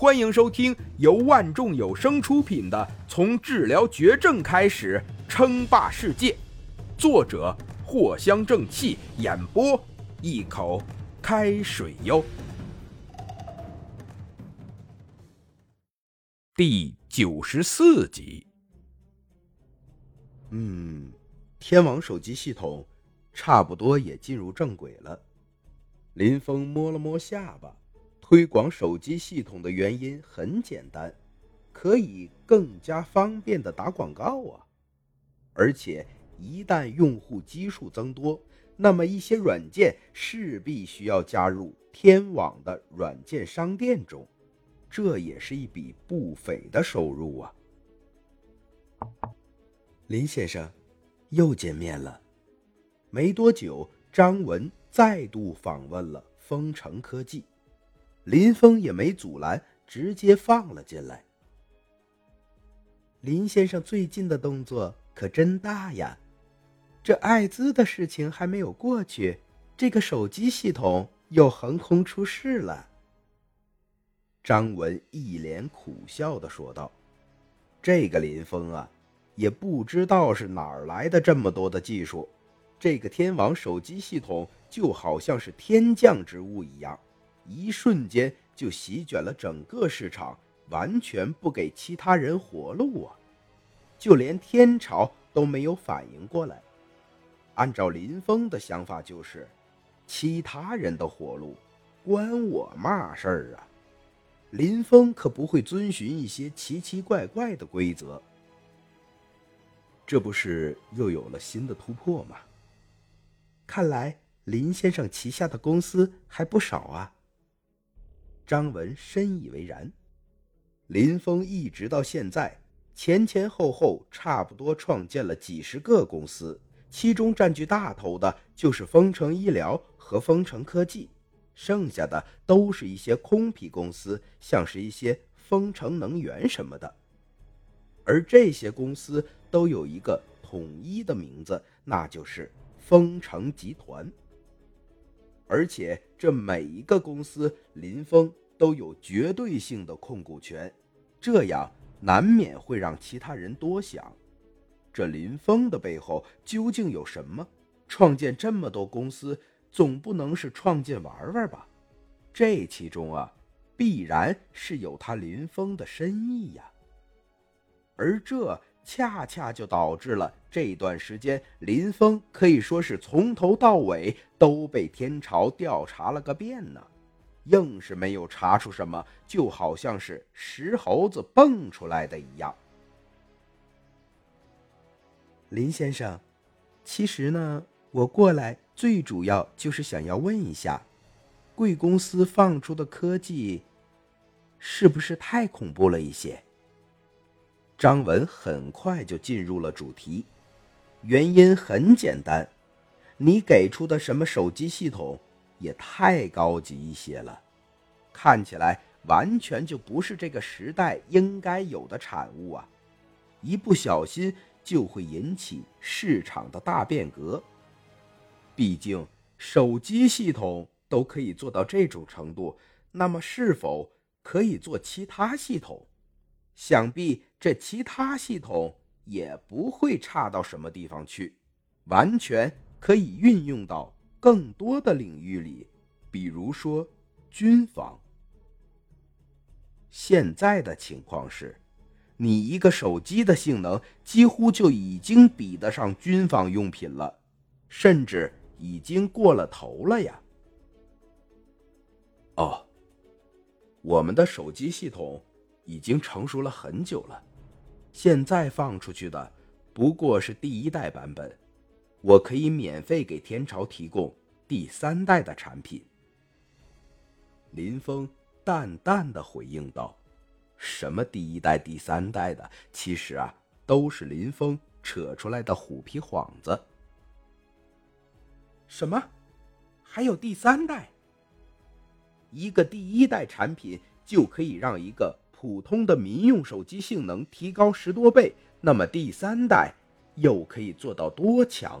欢迎收听由万众有声出品的《从治疗绝症开始称霸世界》，作者藿香正气，演播一口开水哟。第九十四集。嗯，天王手机系统差不多也进入正轨了。林峰摸了摸下巴。推广手机系统的原因很简单，可以更加方便的打广告啊！而且一旦用户基数增多，那么一些软件势必需要加入天网的软件商店中，这也是一笔不菲的收入啊！林先生，又见面了。没多久，张文再度访问了丰城科技。林峰也没阻拦，直接放了进来。林先生最近的动作可真大呀！这艾滋的事情还没有过去，这个手机系统又横空出世了。张文一脸苦笑的说道：“这个林峰啊，也不知道是哪儿来的这么多的技术，这个天网手机系统就好像是天降之物一样。”一瞬间就席卷了整个市场，完全不给其他人活路啊！就连天朝都没有反应过来。按照林峰的想法，就是其他人的活路关我嘛事儿啊！林峰可不会遵循一些奇奇怪怪的规则。这不是又有了新的突破吗？看来林先生旗下的公司还不少啊！张文深以为然。林峰一直到现在，前前后后差不多创建了几十个公司，其中占据大头的就是丰城医疗和丰城科技，剩下的都是一些空皮公司，像是一些丰城能源什么的。而这些公司都有一个统一的名字，那就是丰城集团。而且这每一个公司，林峰都有绝对性的控股权，这样难免会让其他人多想：这林峰的背后究竟有什么？创建这么多公司，总不能是创建玩玩吧？这其中啊，必然是有他林峰的深意呀。而这。恰恰就导致了这段时间，林峰可以说是从头到尾都被天朝调查了个遍呢，硬是没有查出什么，就好像是石猴子蹦出来的一样。林先生，其实呢，我过来最主要就是想要问一下，贵公司放出的科技，是不是太恐怖了一些？张文很快就进入了主题，原因很简单，你给出的什么手机系统也太高级一些了，看起来完全就不是这个时代应该有的产物啊！一不小心就会引起市场的大变革。毕竟手机系统都可以做到这种程度，那么是否可以做其他系统？想必这其他系统也不会差到什么地方去，完全可以运用到更多的领域里，比如说军方。现在的情况是，你一个手机的性能几乎就已经比得上军方用品了，甚至已经过了头了呀。哦，我们的手机系统。已经成熟了很久了，现在放出去的不过是第一代版本，我可以免费给天朝提供第三代的产品。林峰淡淡的回应道：“什么第一代、第三代的，其实啊，都是林峰扯出来的虎皮幌子。什么？还有第三代？一个第一代产品就可以让一个。”普通的民用手机性能提高十多倍，那么第三代又可以做到多强？